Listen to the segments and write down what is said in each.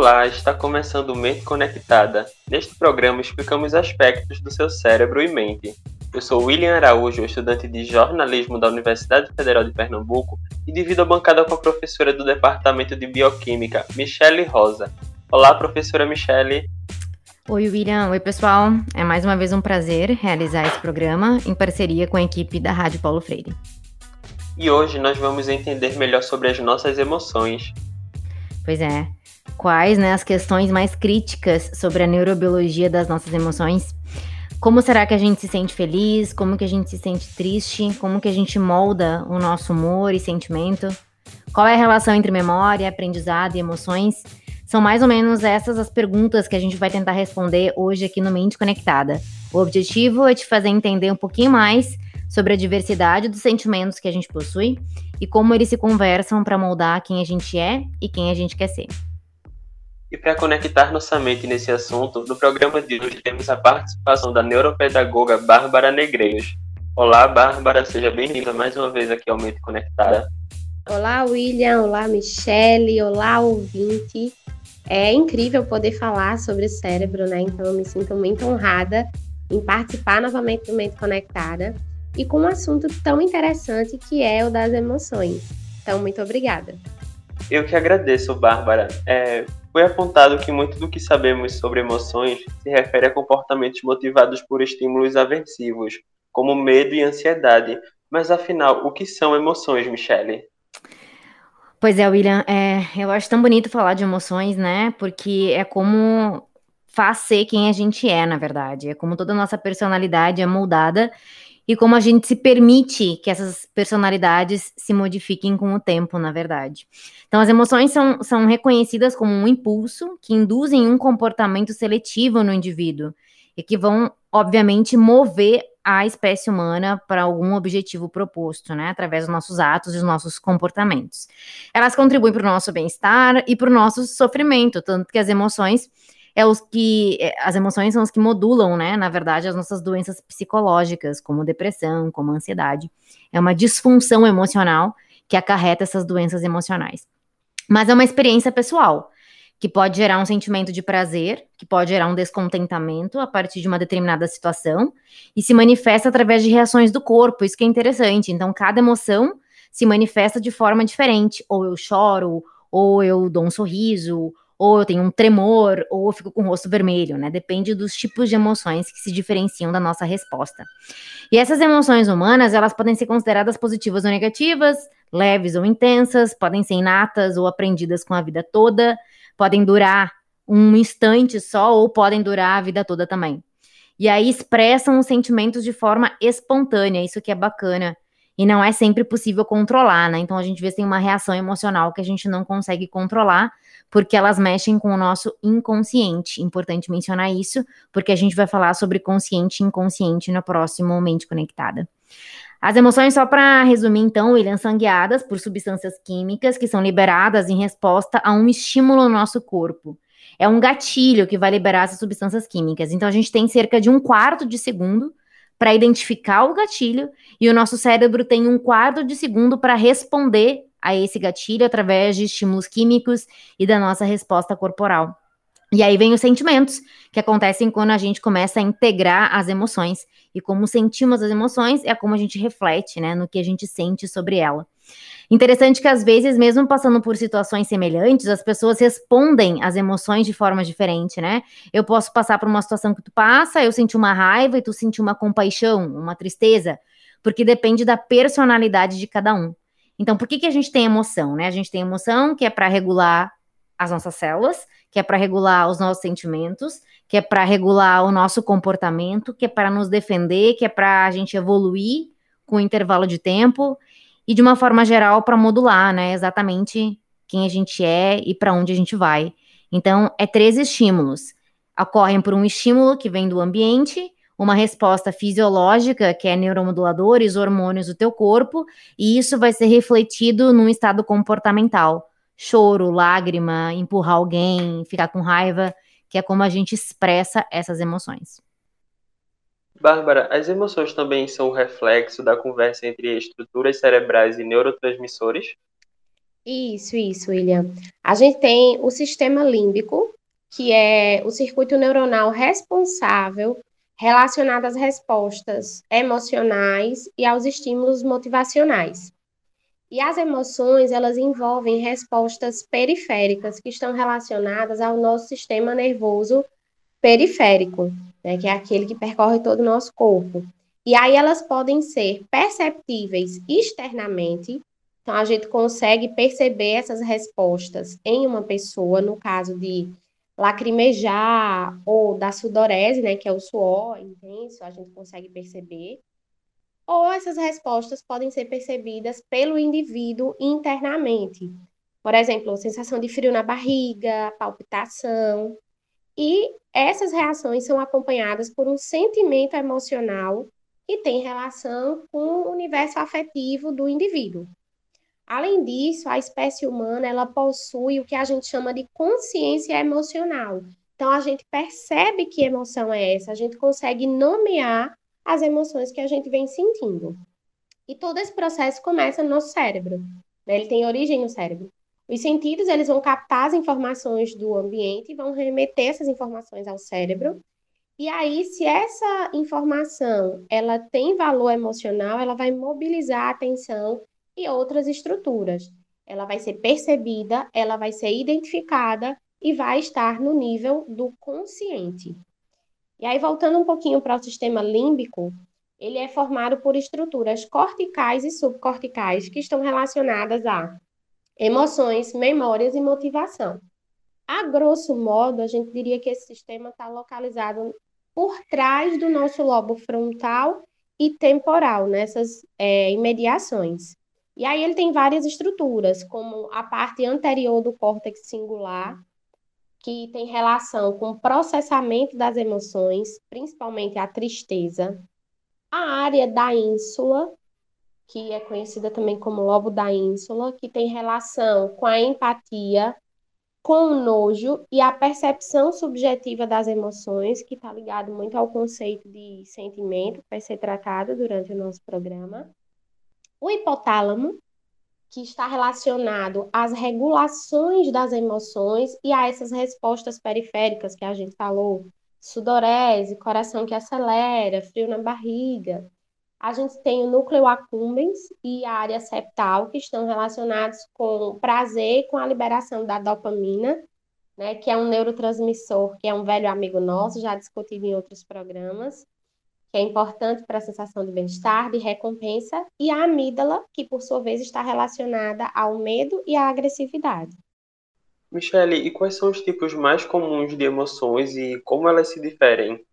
Olá, está começando Mente Conectada. Neste programa explicamos aspectos do seu cérebro e mente. Eu sou William Araújo, estudante de jornalismo da Universidade Federal de Pernambuco e divido a bancada com a professora do Departamento de Bioquímica, Michele Rosa. Olá, professora Michele. Oi, William. Oi, pessoal. É mais uma vez um prazer realizar esse programa em parceria com a equipe da Rádio Paulo Freire. E hoje nós vamos entender melhor sobre as nossas emoções. Pois é. Quais né, as questões mais críticas sobre a neurobiologia das nossas emoções? Como será que a gente se sente feliz? Como que a gente se sente triste? Como que a gente molda o nosso humor e sentimento? Qual é a relação entre memória, aprendizado e emoções? São mais ou menos essas as perguntas que a gente vai tentar responder hoje aqui no Mente Conectada. O objetivo é te fazer entender um pouquinho mais sobre a diversidade dos sentimentos que a gente possui e como eles se conversam para moldar quem a gente é e quem a gente quer ser. E para conectar nossa mente nesse assunto, no programa de hoje temos a participação da neuropedagoga Bárbara Negreiros. Olá, Bárbara, seja bem-vinda mais uma vez aqui ao Mente Conectada. Olá, William. Olá, Michele. Olá, ouvinte. É incrível poder falar sobre o cérebro, né? Então, eu me sinto muito honrada em participar novamente do Mente Conectada e com um assunto tão interessante que é o das emoções. Então, muito obrigada. Eu que agradeço, Bárbara. É, foi apontado que muito do que sabemos sobre emoções se refere a comportamentos motivados por estímulos aversivos, como medo e ansiedade. Mas afinal, o que são emoções, Michele? Pois é, William, é, eu acho tão bonito falar de emoções, né? Porque é como faz ser quem a gente é, na verdade. É como toda a nossa personalidade é moldada e como a gente se permite que essas personalidades se modifiquem com o tempo, na verdade. Então, as emoções são, são reconhecidas como um impulso que induzem um comportamento seletivo no indivíduo e que vão, obviamente, mover a espécie humana para algum objetivo proposto, né, através dos nossos atos e dos nossos comportamentos. Elas contribuem para o nosso bem-estar e para o nosso sofrimento, tanto que as emoções é os que é, as emoções são os que modulam, né, na verdade, as nossas doenças psicológicas, como depressão, como ansiedade. É uma disfunção emocional que acarreta essas doenças emocionais. Mas é uma experiência pessoal, que pode gerar um sentimento de prazer, que pode gerar um descontentamento a partir de uma determinada situação e se manifesta através de reações do corpo. Isso que é interessante. Então, cada emoção se manifesta de forma diferente. Ou eu choro, ou eu dou um sorriso, ou eu tenho um tremor, ou eu fico com o rosto vermelho, né? Depende dos tipos de emoções que se diferenciam da nossa resposta. E essas emoções humanas, elas podem ser consideradas positivas ou negativas, leves ou intensas, podem ser inatas ou aprendidas com a vida toda, podem durar um instante só ou podem durar a vida toda também. E aí expressam os sentimentos de forma espontânea, isso que é bacana e não é sempre possível controlar, né? Então a gente vê se tem uma reação emocional que a gente não consegue controlar, porque elas mexem com o nosso inconsciente. Importante mencionar isso, porque a gente vai falar sobre consciente e inconsciente no próximo Mente Conectada. As emoções, só para resumir, então, William, são guiadas por substâncias químicas que são liberadas em resposta a um estímulo no nosso corpo. É um gatilho que vai liberar essas substâncias químicas. Então, a gente tem cerca de um quarto de segundo para identificar o gatilho e o nosso cérebro tem um quarto de segundo para responder a esse gatilho através de estímulos químicos e da nossa resposta corporal. E aí vem os sentimentos, que acontecem quando a gente começa a integrar as emoções. E como sentimos as emoções é como a gente reflete, né, no que a gente sente sobre ela. Interessante que às vezes, mesmo passando por situações semelhantes, as pessoas respondem às emoções de forma diferente, né? Eu posso passar por uma situação que tu passa, eu senti uma raiva e tu sentiu uma compaixão, uma tristeza, porque depende da personalidade de cada um. Então, por que, que a gente tem emoção, né? A gente tem emoção que é para regular as nossas células, que é para regular os nossos sentimentos, que é para regular o nosso comportamento, que é para nos defender, que é para a gente evoluir com intervalo de tempo e de uma forma geral para modular, né, exatamente quem a gente é e para onde a gente vai. Então, é três estímulos. Ocorrem por um estímulo que vem do ambiente, uma resposta fisiológica, que é neuromoduladores, hormônios do teu corpo, e isso vai ser refletido num estado comportamental. Choro, lágrima, empurrar alguém, ficar com raiva, que é como a gente expressa essas emoções. Bárbara, as emoções também são o reflexo da conversa entre estruturas cerebrais e neurotransmissores? Isso, isso, William. A gente tem o sistema límbico, que é o circuito neuronal responsável relacionado às respostas emocionais e aos estímulos motivacionais. E as emoções, elas envolvem respostas periféricas que estão relacionadas ao nosso sistema nervoso periférico, né, que é aquele que percorre todo o nosso corpo. E aí elas podem ser perceptíveis externamente, então a gente consegue perceber essas respostas em uma pessoa, no caso de lacrimejar ou da sudorese, né, que é o suor intenso, a gente consegue perceber. Ou essas respostas podem ser percebidas pelo indivíduo internamente. Por exemplo, sensação de frio na barriga, palpitação. E essas reações são acompanhadas por um sentimento emocional que tem relação com o universo afetivo do indivíduo. Além disso, a espécie humana ela possui o que a gente chama de consciência emocional. Então a gente percebe que emoção é essa, a gente consegue nomear as emoções que a gente vem sentindo. E todo esse processo começa no nosso cérebro. Né? Ele tem origem no cérebro. Os sentidos eles vão captar as informações do ambiente e vão remeter essas informações ao cérebro. E aí, se essa informação ela tem valor emocional, ela vai mobilizar a atenção e outras estruturas. Ela vai ser percebida, ela vai ser identificada e vai estar no nível do consciente. E aí, voltando um pouquinho para o sistema límbico, ele é formado por estruturas corticais e subcorticais que estão relacionadas a emoções, memórias e motivação. A grosso modo, a gente diria que esse sistema está localizado por trás do nosso lobo frontal e temporal, nessas é, imediações. E aí ele tem várias estruturas, como a parte anterior do córtex singular, que tem relação com o processamento das emoções, principalmente a tristeza. A área da ínsula, que é conhecida também como lobo da ínsula, que tem relação com a empatia, com o nojo e a percepção subjetiva das emoções, que está ligado muito ao conceito de sentimento, que vai ser tratado durante o nosso programa. O hipotálamo, que está relacionado às regulações das emoções e a essas respostas periféricas que a gente falou, sudorese, coração que acelera, frio na barriga. A gente tem o núcleo accumbens e a área septal, que estão relacionados com prazer com a liberação da dopamina, né, que é um neurotransmissor, que é um velho amigo nosso, já discutido em outros programas que é importante para a sensação de bem-estar, de recompensa, e a amígdala, que por sua vez está relacionada ao medo e à agressividade. Michele, e quais são os tipos mais comuns de emoções e como elas se diferem?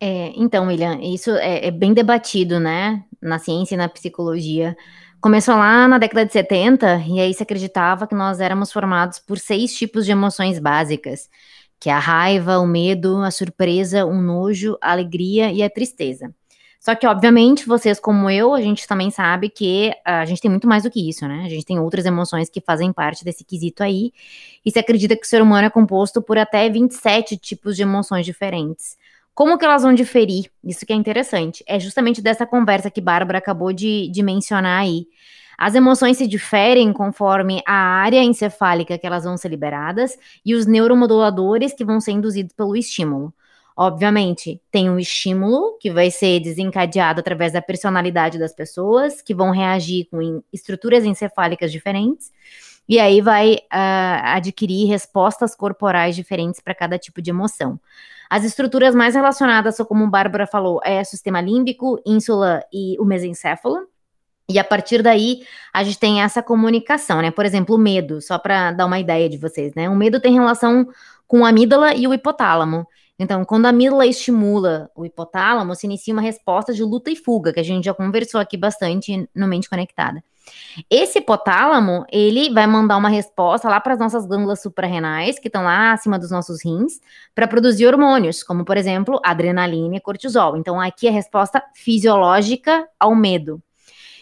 É, então, William, isso é, é, bem debatido, né, na ciência e na psicologia. Começou lá na década de 70, e aí se acreditava que nós éramos formados por seis tipos de emoções básicas que é a raiva, o medo, a surpresa, o nojo, a alegria e a tristeza. Só que, obviamente, vocês como eu, a gente também sabe que a gente tem muito mais do que isso, né? A gente tem outras emoções que fazem parte desse quesito aí. E se acredita que o ser humano é composto por até 27 tipos de emoções diferentes. Como que elas vão diferir? Isso que é interessante. É justamente dessa conversa que Bárbara acabou de, de mencionar aí. As emoções se diferem conforme a área encefálica que elas vão ser liberadas e os neuromoduladores que vão ser induzidos pelo estímulo. Obviamente, tem um estímulo que vai ser desencadeado através da personalidade das pessoas, que vão reagir com estruturas encefálicas diferentes, e aí vai uh, adquirir respostas corporais diferentes para cada tipo de emoção. As estruturas mais relacionadas, como a Bárbara falou, é o sistema límbico, ínsula e o mesencéfalo. E a partir daí, a gente tem essa comunicação, né? Por exemplo, o medo, só para dar uma ideia de vocês, né? O medo tem relação com a amígdala e o hipotálamo. Então, quando a amígdala estimula o hipotálamo, se inicia uma resposta de luta e fuga, que a gente já conversou aqui bastante no Mente Conectada. Esse hipotálamo, ele vai mandar uma resposta lá para as nossas glândulas suprarrenais, que estão lá acima dos nossos rins, para produzir hormônios, como, por exemplo, adrenalina e cortisol. Então, aqui é a resposta fisiológica ao medo.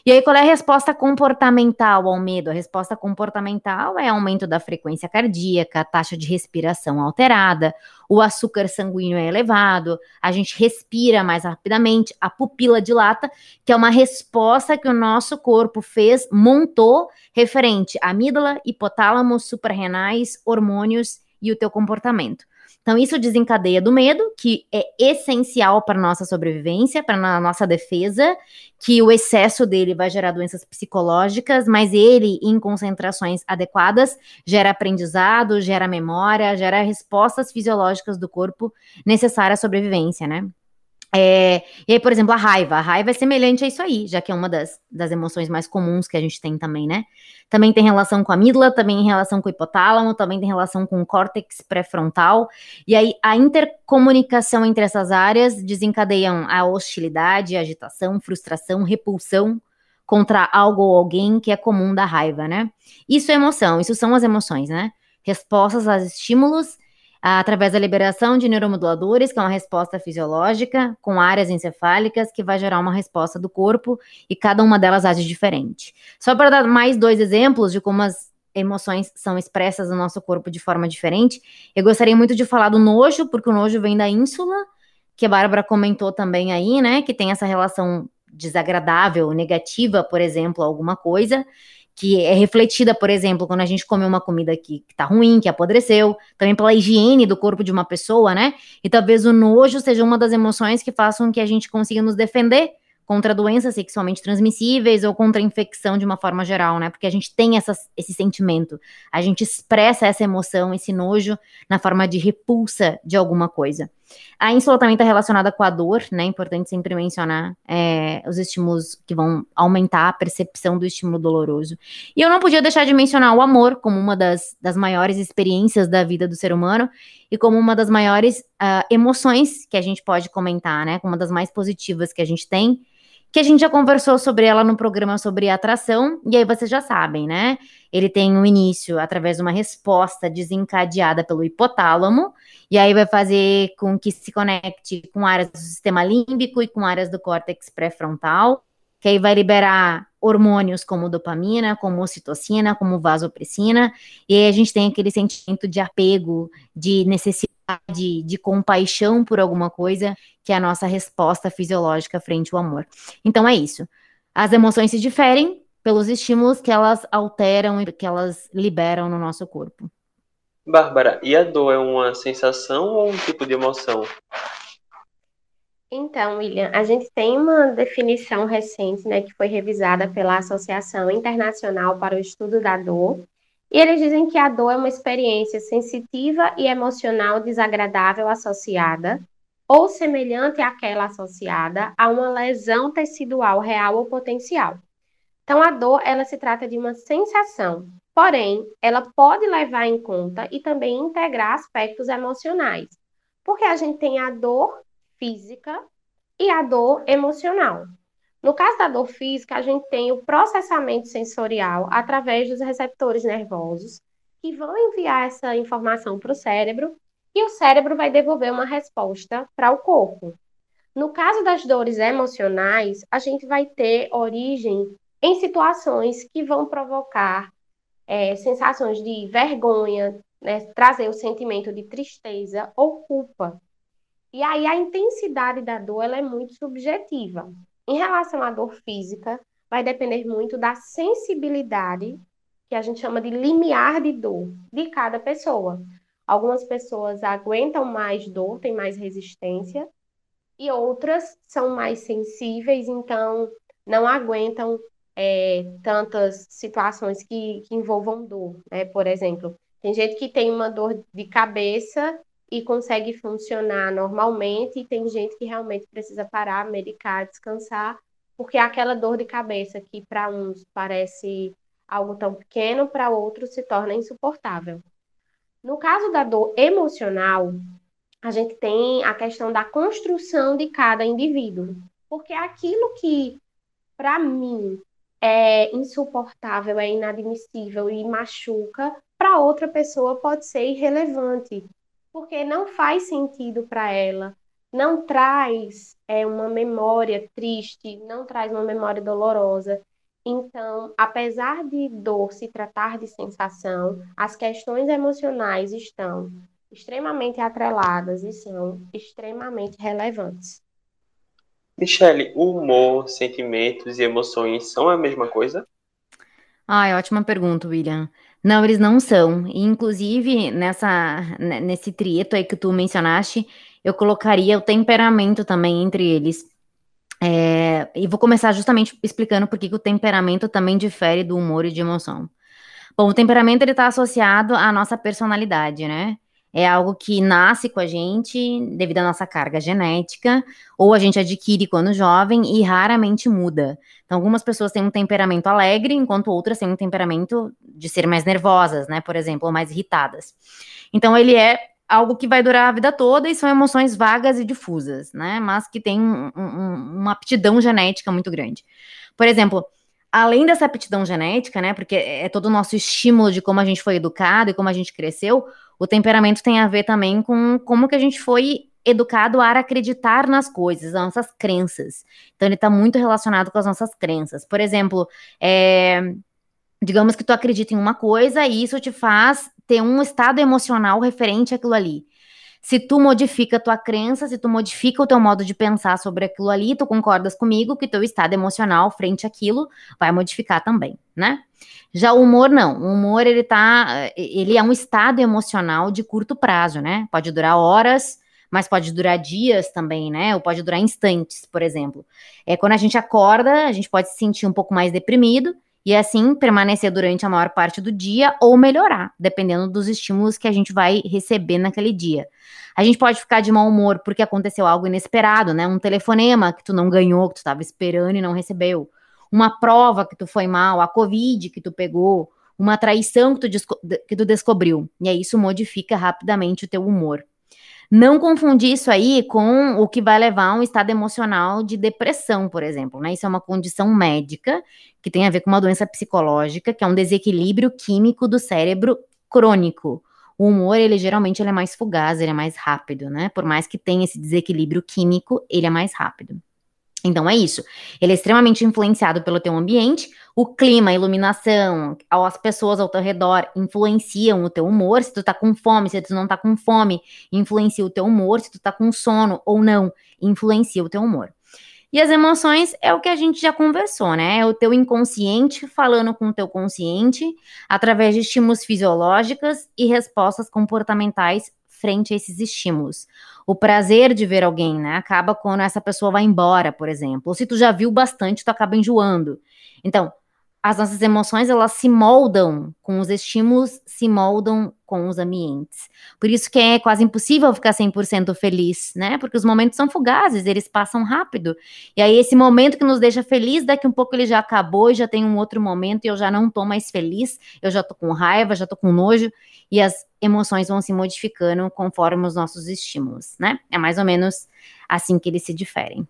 E aí, qual é a resposta comportamental ao medo? A resposta comportamental é aumento da frequência cardíaca, taxa de respiração alterada, o açúcar sanguíneo é elevado, a gente respira mais rapidamente, a pupila dilata, que é uma resposta que o nosso corpo fez, montou, referente à amígdala, hipotálamo, suprarrenais, hormônios e o teu comportamento. Então, isso desencadeia do medo, que é essencial para nossa sobrevivência, para a nossa defesa, que o excesso dele vai gerar doenças psicológicas, mas ele, em concentrações adequadas, gera aprendizado, gera memória, gera respostas fisiológicas do corpo necessárias à sobrevivência, né? É, e aí, por exemplo, a raiva. A raiva é semelhante a isso aí, já que é uma das, das emoções mais comuns que a gente tem também, né? Também tem relação com a amígdala, também tem relação com o hipotálamo, também tem relação com o córtex pré-frontal. E aí, a intercomunicação entre essas áreas desencadeiam a hostilidade, a agitação, frustração, repulsão contra algo ou alguém que é comum da raiva, né? Isso é emoção, isso são as emoções, né? Respostas aos estímulos através da liberação de neuromoduladores, que é uma resposta fisiológica, com áreas encefálicas, que vai gerar uma resposta do corpo, e cada uma delas age diferente. Só para dar mais dois exemplos de como as emoções são expressas no nosso corpo de forma diferente, eu gostaria muito de falar do nojo, porque o nojo vem da ínsula, que a Bárbara comentou também aí, né, que tem essa relação desagradável, negativa, por exemplo, alguma coisa, que é refletida, por exemplo, quando a gente come uma comida que, que tá ruim, que apodreceu, também pela higiene do corpo de uma pessoa, né? E talvez o nojo seja uma das emoções que façam que a gente consiga nos defender contra doenças sexualmente transmissíveis ou contra infecção de uma forma geral, né? Porque a gente tem essa, esse sentimento, a gente expressa essa emoção, esse nojo na forma de repulsa de alguma coisa. A ínsula também está relacionada com a dor, né? Importante sempre mencionar é, os estímulos que vão aumentar a percepção do estímulo doloroso. E eu não podia deixar de mencionar o amor como uma das, das maiores experiências da vida do ser humano e como uma das maiores uh, emoções que a gente pode comentar, né? Como uma das mais positivas que a gente tem que a gente já conversou sobre ela no programa sobre atração, e aí vocês já sabem, né? Ele tem um início através de uma resposta desencadeada pelo hipotálamo, e aí vai fazer com que se conecte com áreas do sistema límbico e com áreas do córtex pré-frontal, que aí vai liberar hormônios como dopamina, como ocitocina, como vasopressina, e aí a gente tem aquele sentimento de apego, de necessidade de, compaixão por alguma coisa, que é a nossa resposta fisiológica frente ao amor. Então é isso. As emoções se diferem pelos estímulos que elas alteram e que elas liberam no nosso corpo. Bárbara, e a dor é uma sensação ou um tipo de emoção? Então, William, a gente tem uma definição recente, né, que foi revisada pela Associação Internacional para o Estudo da Dor, e eles dizem que a dor é uma experiência sensitiva e emocional desagradável associada ou semelhante àquela associada a uma lesão tecidual real ou potencial. Então, a dor, ela se trata de uma sensação, porém, ela pode levar em conta e também integrar aspectos emocionais, porque a gente tem a dor física e a dor emocional. No caso da dor física, a gente tem o processamento sensorial através dos receptores nervosos, que vão enviar essa informação para o cérebro e o cérebro vai devolver uma resposta para o corpo. No caso das dores emocionais, a gente vai ter origem em situações que vão provocar é, sensações de vergonha, né, trazer o sentimento de tristeza ou culpa. E aí a intensidade da dor ela é muito subjetiva. Em relação à dor física, vai depender muito da sensibilidade, que a gente chama de limiar de dor, de cada pessoa. Algumas pessoas aguentam mais dor, têm mais resistência, e outras são mais sensíveis, então não aguentam é, tantas situações que, que envolvam dor. Né? Por exemplo, tem gente que tem uma dor de cabeça e consegue funcionar normalmente, e tem gente que realmente precisa parar, medicar, descansar, porque é aquela dor de cabeça que para uns parece algo tão pequeno, para outros se torna insuportável. No caso da dor emocional, a gente tem a questão da construção de cada indivíduo, porque aquilo que para mim é insuportável, é inadmissível e machuca, para outra pessoa pode ser irrelevante porque não faz sentido para ela, não traz é, uma memória triste, não traz uma memória dolorosa. Então, apesar de dor se tratar de sensação, as questões emocionais estão extremamente atreladas e são extremamente relevantes. Michele, o humor, sentimentos e emoções são a mesma coisa? Ai, ótima pergunta, William. Não, eles não são. Inclusive, nessa, nesse trieto aí que tu mencionaste, eu colocaria o temperamento também entre eles. É, e vou começar justamente explicando por que o temperamento também difere do humor e de emoção. Bom, o temperamento ele está associado à nossa personalidade, né? É algo que nasce com a gente devido à nossa carga genética, ou a gente adquire quando jovem e raramente muda. Então, algumas pessoas têm um temperamento alegre, enquanto outras têm um temperamento de ser mais nervosas, né? Por exemplo, ou mais irritadas. Então, ele é algo que vai durar a vida toda e são emoções vagas e difusas, né? Mas que tem um, um, uma aptidão genética muito grande. Por exemplo, além dessa aptidão genética, né? Porque é todo o nosso estímulo de como a gente foi educado e como a gente cresceu, o temperamento tem a ver também com como que a gente foi educado a acreditar nas coisas, as nossas crenças. Então, ele está muito relacionado com as nossas crenças. Por exemplo, é, digamos que tu acredita em uma coisa e isso te faz ter um estado emocional referente àquilo ali. Se tu modifica a tua crença, se tu modifica o teu modo de pensar sobre aquilo ali, tu concordas comigo que teu estado emocional frente àquilo vai modificar também, né? Já o humor não. O humor ele tá, ele é um estado emocional de curto prazo, né? Pode durar horas, mas pode durar dias também, né? Ou pode durar instantes, por exemplo. É quando a gente acorda, a gente pode se sentir um pouco mais deprimido e assim permanecer durante a maior parte do dia ou melhorar, dependendo dos estímulos que a gente vai receber naquele dia. A gente pode ficar de mau humor porque aconteceu algo inesperado, né? Um telefonema que tu não ganhou, que tu estava esperando e não recebeu. Uma prova que tu foi mal, a Covid que tu pegou, uma traição que tu, que tu descobriu. E aí isso modifica rapidamente o teu humor. Não confundir isso aí com o que vai levar a um estado emocional de depressão, por exemplo, né? Isso é uma condição médica que tem a ver com uma doença psicológica, que é um desequilíbrio químico do cérebro crônico. O humor, ele geralmente ele é mais fugaz, ele é mais rápido, né? Por mais que tenha esse desequilíbrio químico, ele é mais rápido. Então é isso. Ele é extremamente influenciado pelo teu ambiente, o clima, a iluminação, as pessoas ao teu redor influenciam o teu humor. Se tu tá com fome, se tu não tá com fome, influencia o teu humor. Se tu tá com sono ou não, influencia o teu humor. E as emoções é o que a gente já conversou, né? É o teu inconsciente falando com o teu consciente através de estímulos fisiológicos e respostas comportamentais frente a esses estímulos. O prazer de ver alguém, né, acaba quando essa pessoa vai embora, por exemplo. Ou se tu já viu bastante, tu acaba enjoando. Então, as nossas emoções elas se moldam com os estímulos, se moldam com os ambientes. Por isso que é quase impossível ficar 100% feliz, né? Porque os momentos são fugazes, eles passam rápido. E aí esse momento que nos deixa feliz, daqui um pouco ele já acabou e já tem um outro momento e eu já não tô mais feliz, eu já tô com raiva, já tô com nojo e as emoções vão se modificando conforme os nossos estímulos, né? É mais ou menos assim que eles se diferem.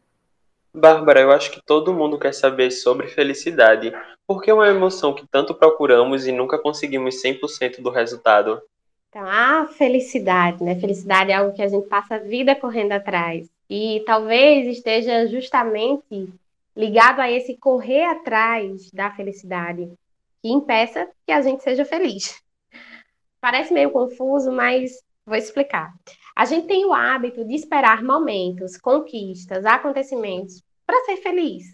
Bárbara, eu acho que todo mundo quer saber sobre felicidade. Por que é uma emoção que tanto procuramos e nunca conseguimos 100% do resultado? Então, a felicidade, né? Felicidade é algo que a gente passa a vida correndo atrás. E talvez esteja justamente ligado a esse correr atrás da felicidade que impeça que a gente seja feliz. Parece meio confuso, mas vou explicar. A gente tem o hábito de esperar momentos, conquistas, acontecimentos para ser feliz.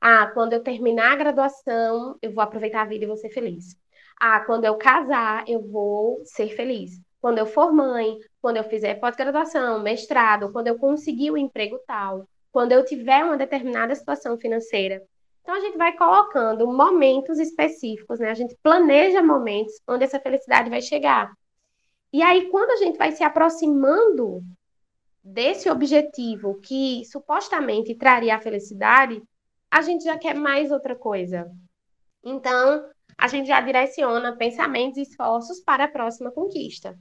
Ah, quando eu terminar a graduação, eu vou aproveitar a vida e vou ser feliz. Ah, quando eu casar, eu vou ser feliz. Quando eu for mãe, quando eu fizer pós-graduação, mestrado, quando eu conseguir o um emprego tal, quando eu tiver uma determinada situação financeira. Então a gente vai colocando momentos específicos, né? A gente planeja momentos onde essa felicidade vai chegar. E aí, quando a gente vai se aproximando desse objetivo que supostamente traria a felicidade, a gente já quer mais outra coisa. Então, a gente já direciona pensamentos e esforços para a próxima conquista.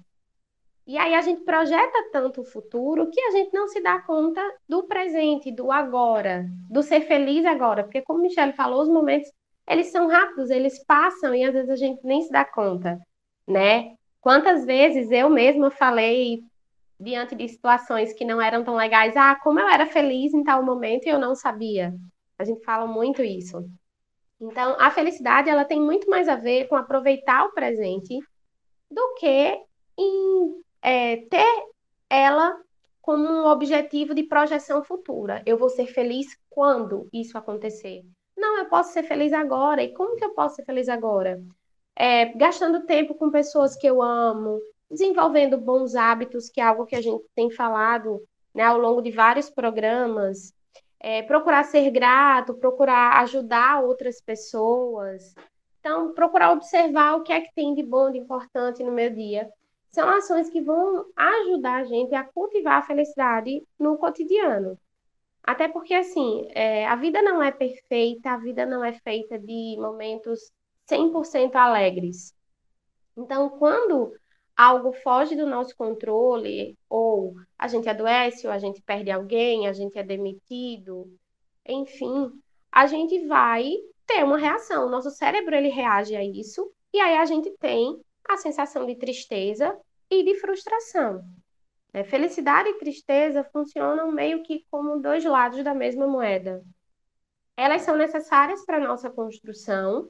E aí a gente projeta tanto o futuro que a gente não se dá conta do presente, do agora, do ser feliz agora, porque como Michelle falou, os momentos eles são rápidos, eles passam e às vezes a gente nem se dá conta, né? Quantas vezes eu mesma falei diante de situações que não eram tão legais, ah, como eu era feliz em tal momento e eu não sabia. A gente fala muito isso. Então, a felicidade ela tem muito mais a ver com aproveitar o presente do que em é, ter ela como um objetivo de projeção futura. Eu vou ser feliz quando isso acontecer. Não, eu posso ser feliz agora. E como que eu posso ser feliz agora? É, gastando tempo com pessoas que eu amo, desenvolvendo bons hábitos, que é algo que a gente tem falado né, ao longo de vários programas. É, procurar ser grato, procurar ajudar outras pessoas. Então, procurar observar o que é que tem de bom, de importante no meu dia. São ações que vão ajudar a gente a cultivar a felicidade no cotidiano. Até porque, assim, é, a vida não é perfeita, a vida não é feita de momentos 100% alegres. Então, quando algo foge do nosso controle, ou a gente adoece, ou a gente perde alguém, a gente é demitido, enfim, a gente vai ter uma reação. O nosso cérebro ele reage a isso, e aí a gente tem a sensação de tristeza e de frustração. É, felicidade e tristeza funcionam meio que como dois lados da mesma moeda. Elas são necessárias para a nossa construção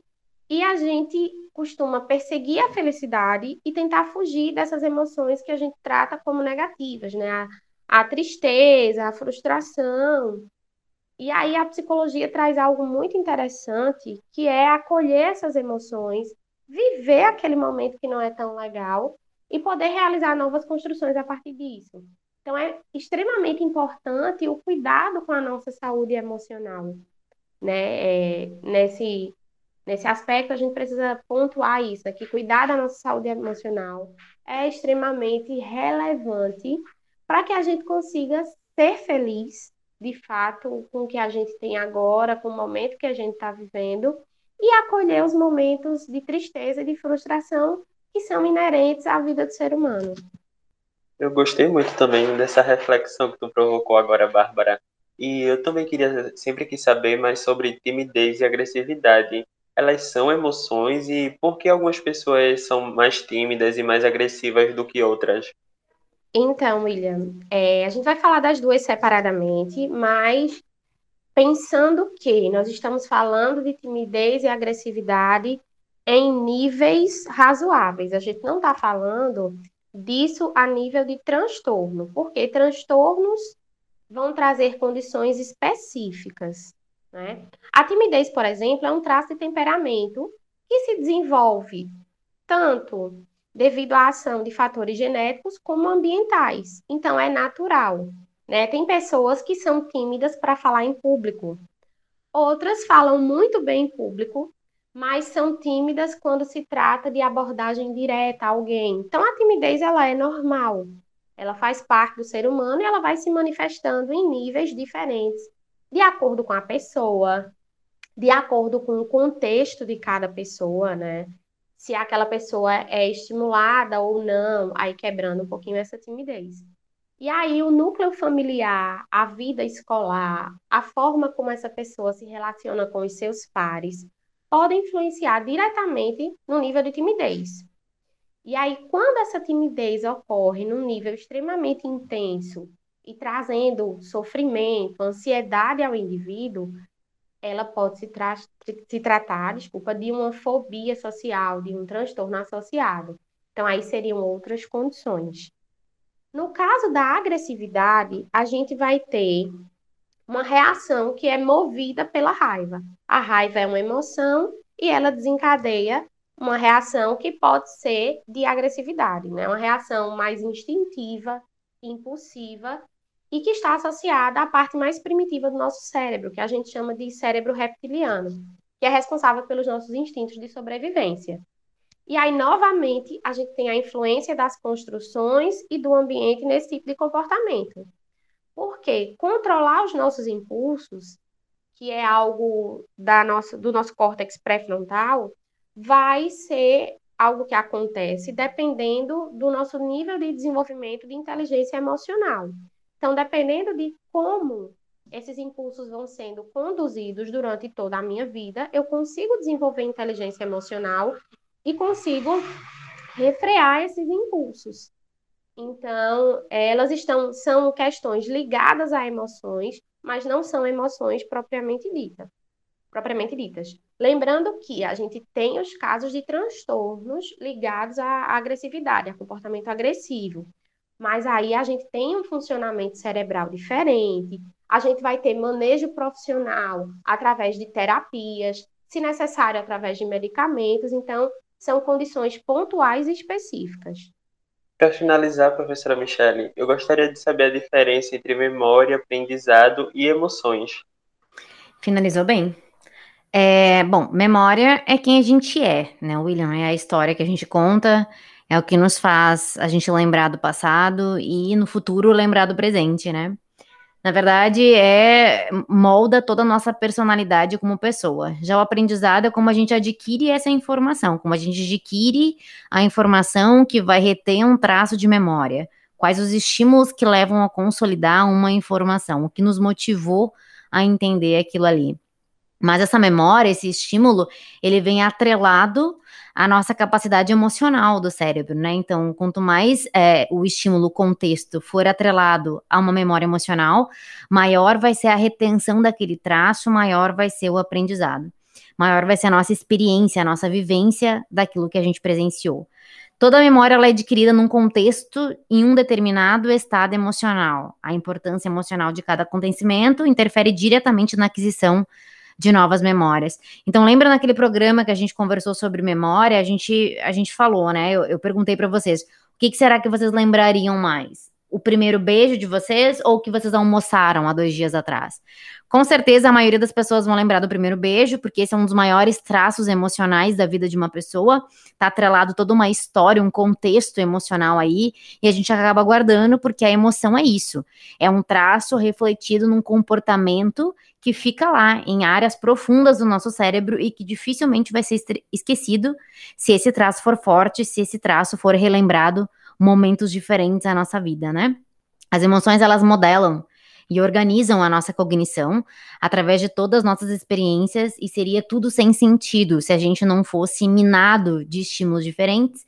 e a gente costuma perseguir a felicidade e tentar fugir dessas emoções que a gente trata como negativas, né? A, a tristeza, a frustração. E aí a psicologia traz algo muito interessante, que é acolher essas emoções, viver aquele momento que não é tão legal e poder realizar novas construções a partir disso. Então, é extremamente importante o cuidado com a nossa saúde emocional. Né? É, nesse, nesse aspecto, a gente precisa pontuar isso, que cuidar da nossa saúde emocional é extremamente relevante para que a gente consiga ser feliz, de fato, com o que a gente tem agora, com o momento que a gente está vivendo, e acolher os momentos de tristeza e de frustração que são inerentes à vida do ser humano. Eu gostei muito também dessa reflexão que tu provocou agora, Bárbara. E eu também queria sempre quis saber mais sobre timidez e agressividade. Elas são emoções e por que algumas pessoas são mais tímidas e mais agressivas do que outras? Então, William, é, a gente vai falar das duas separadamente, mas pensando que nós estamos falando de timidez e agressividade em níveis razoáveis. A gente não está falando disso a nível de transtorno, porque transtornos vão trazer condições específicas. Né? A timidez, por exemplo, é um traço de temperamento que se desenvolve tanto devido à ação de fatores genéticos como ambientais. Então, é natural. Né? Tem pessoas que são tímidas para falar em público. Outras falam muito bem em público, mas são tímidas quando se trata de abordagem direta a alguém. Então a timidez ela é normal. Ela faz parte do ser humano e ela vai se manifestando em níveis diferentes, de acordo com a pessoa, de acordo com o contexto de cada pessoa, né? Se aquela pessoa é estimulada ou não, aí quebrando um pouquinho essa timidez. E aí o núcleo familiar, a vida escolar, a forma como essa pessoa se relaciona com os seus pares, podem influenciar diretamente no nível de timidez. E aí, quando essa timidez ocorre num nível extremamente intenso e trazendo sofrimento, ansiedade ao indivíduo, ela pode se, tra se tratar, desculpa, de uma fobia social, de um transtorno associado. Então, aí seriam outras condições. No caso da agressividade, a gente vai ter uma reação que é movida pela raiva. A raiva é uma emoção e ela desencadeia uma reação que pode ser de agressividade, né? Uma reação mais instintiva, impulsiva e que está associada à parte mais primitiva do nosso cérebro, que a gente chama de cérebro reptiliano, que é responsável pelos nossos instintos de sobrevivência. E aí, novamente, a gente tem a influência das construções e do ambiente nesse tipo de comportamento. Porque controlar os nossos impulsos, que é algo da nossa, do nosso córtex pré-frontal, vai ser algo que acontece dependendo do nosso nível de desenvolvimento de inteligência emocional. Então, dependendo de como esses impulsos vão sendo conduzidos durante toda a minha vida, eu consigo desenvolver inteligência emocional e consigo refrear esses impulsos. Então, elas estão são questões ligadas a emoções, mas não são emoções propriamente ditas. Propriamente ditas. Lembrando que a gente tem os casos de transtornos ligados à agressividade, a comportamento agressivo. Mas aí a gente tem um funcionamento cerebral diferente, a gente vai ter manejo profissional através de terapias, se necessário, através de medicamentos. Então, são condições pontuais e específicas. Para finalizar, professora Michele, eu gostaria de saber a diferença entre memória, aprendizado e emoções. Finalizou bem. É, bom, memória é quem a gente é, né, William? É a história que a gente conta, é o que nos faz a gente lembrar do passado e no futuro lembrar do presente, né? Na verdade, é molda toda a nossa personalidade como pessoa. Já o aprendizado é como a gente adquire essa informação, como a gente adquire a informação que vai reter um traço de memória. Quais os estímulos que levam a consolidar uma informação, o que nos motivou a entender aquilo ali. Mas essa memória, esse estímulo, ele vem atrelado à nossa capacidade emocional do cérebro, né? Então, quanto mais é, o estímulo, o contexto for atrelado a uma memória emocional, maior vai ser a retenção daquele traço, maior vai ser o aprendizado. Maior vai ser a nossa experiência, a nossa vivência daquilo que a gente presenciou. Toda memória ela é adquirida num contexto, em um determinado estado emocional. A importância emocional de cada acontecimento interfere diretamente na aquisição de novas memórias. Então, lembra naquele programa que a gente conversou sobre memória? A gente, a gente falou, né? Eu, eu perguntei para vocês: o que, que será que vocês lembrariam mais? O primeiro beijo de vocês ou que vocês almoçaram há dois dias atrás? Com certeza, a maioria das pessoas vão lembrar do primeiro beijo, porque esse é um dos maiores traços emocionais da vida de uma pessoa. Tá atrelado toda uma história, um contexto emocional aí, e a gente acaba guardando, porque a emoção é isso. É um traço refletido num comportamento que fica lá em áreas profundas do nosso cérebro e que dificilmente vai ser esquecido se esse traço for forte, se esse traço for relembrado momentos diferentes da nossa vida, né? As emoções elas modelam e organizam a nossa cognição através de todas as nossas experiências e seria tudo sem sentido se a gente não fosse minado de estímulos diferentes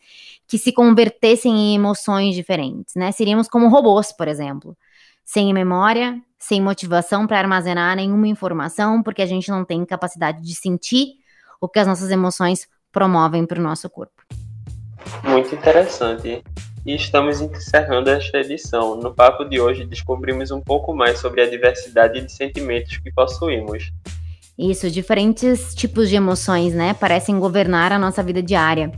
que se convertessem em emoções diferentes, né? Seríamos como robôs, por exemplo, sem memória, sem motivação para armazenar nenhuma informação, porque a gente não tem capacidade de sentir o que as nossas emoções promovem para o nosso corpo. Muito interessante e estamos encerrando esta edição. No papo de hoje, descobrimos um pouco mais sobre a diversidade de sentimentos que possuímos. Isso, diferentes tipos de emoções, né, parecem governar a nossa vida diária.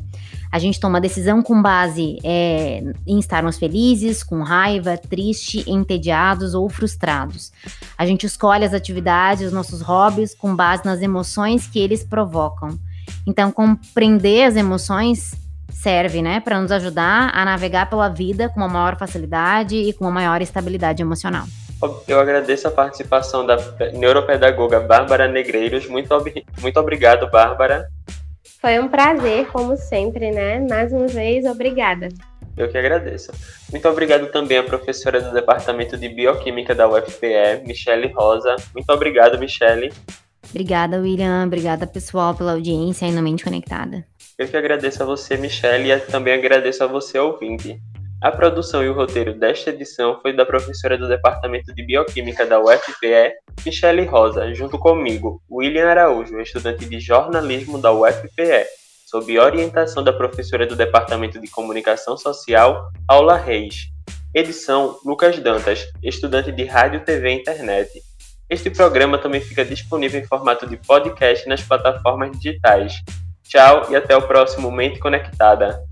A gente toma decisão com base é, em estarmos felizes, com raiva, triste, entediados ou frustrados. A gente escolhe as atividades, os nossos hobbies com base nas emoções que eles provocam. Então, compreender as emoções serve, né, para nos ajudar a navegar pela vida com uma maior facilidade e com uma maior estabilidade emocional. Eu agradeço a participação da neuropedagoga Bárbara Negreiros. Muito, ob muito obrigado, Bárbara. Foi um prazer, como sempre, né? Mais uma vez, obrigada. Eu que agradeço. Muito obrigado também à professora do Departamento de Bioquímica da UFPE, Michele Rosa. Muito obrigado, Michele. Obrigada, William. Obrigada, pessoal, pela audiência e na Mente Conectada. Eu que agradeço a você, Michelle, e também agradeço a você, ouvinte. A produção e o roteiro desta edição foi da professora do Departamento de Bioquímica da UFPE, Michele Rosa, junto comigo, William Araújo, estudante de jornalismo da UFPE, sob orientação da professora do Departamento de Comunicação Social, Paula Reis. Edição Lucas Dantas, estudante de Rádio, TV e Internet. Este programa também fica disponível em formato de podcast nas plataformas digitais. Tchau e até o próximo Mente Conectada.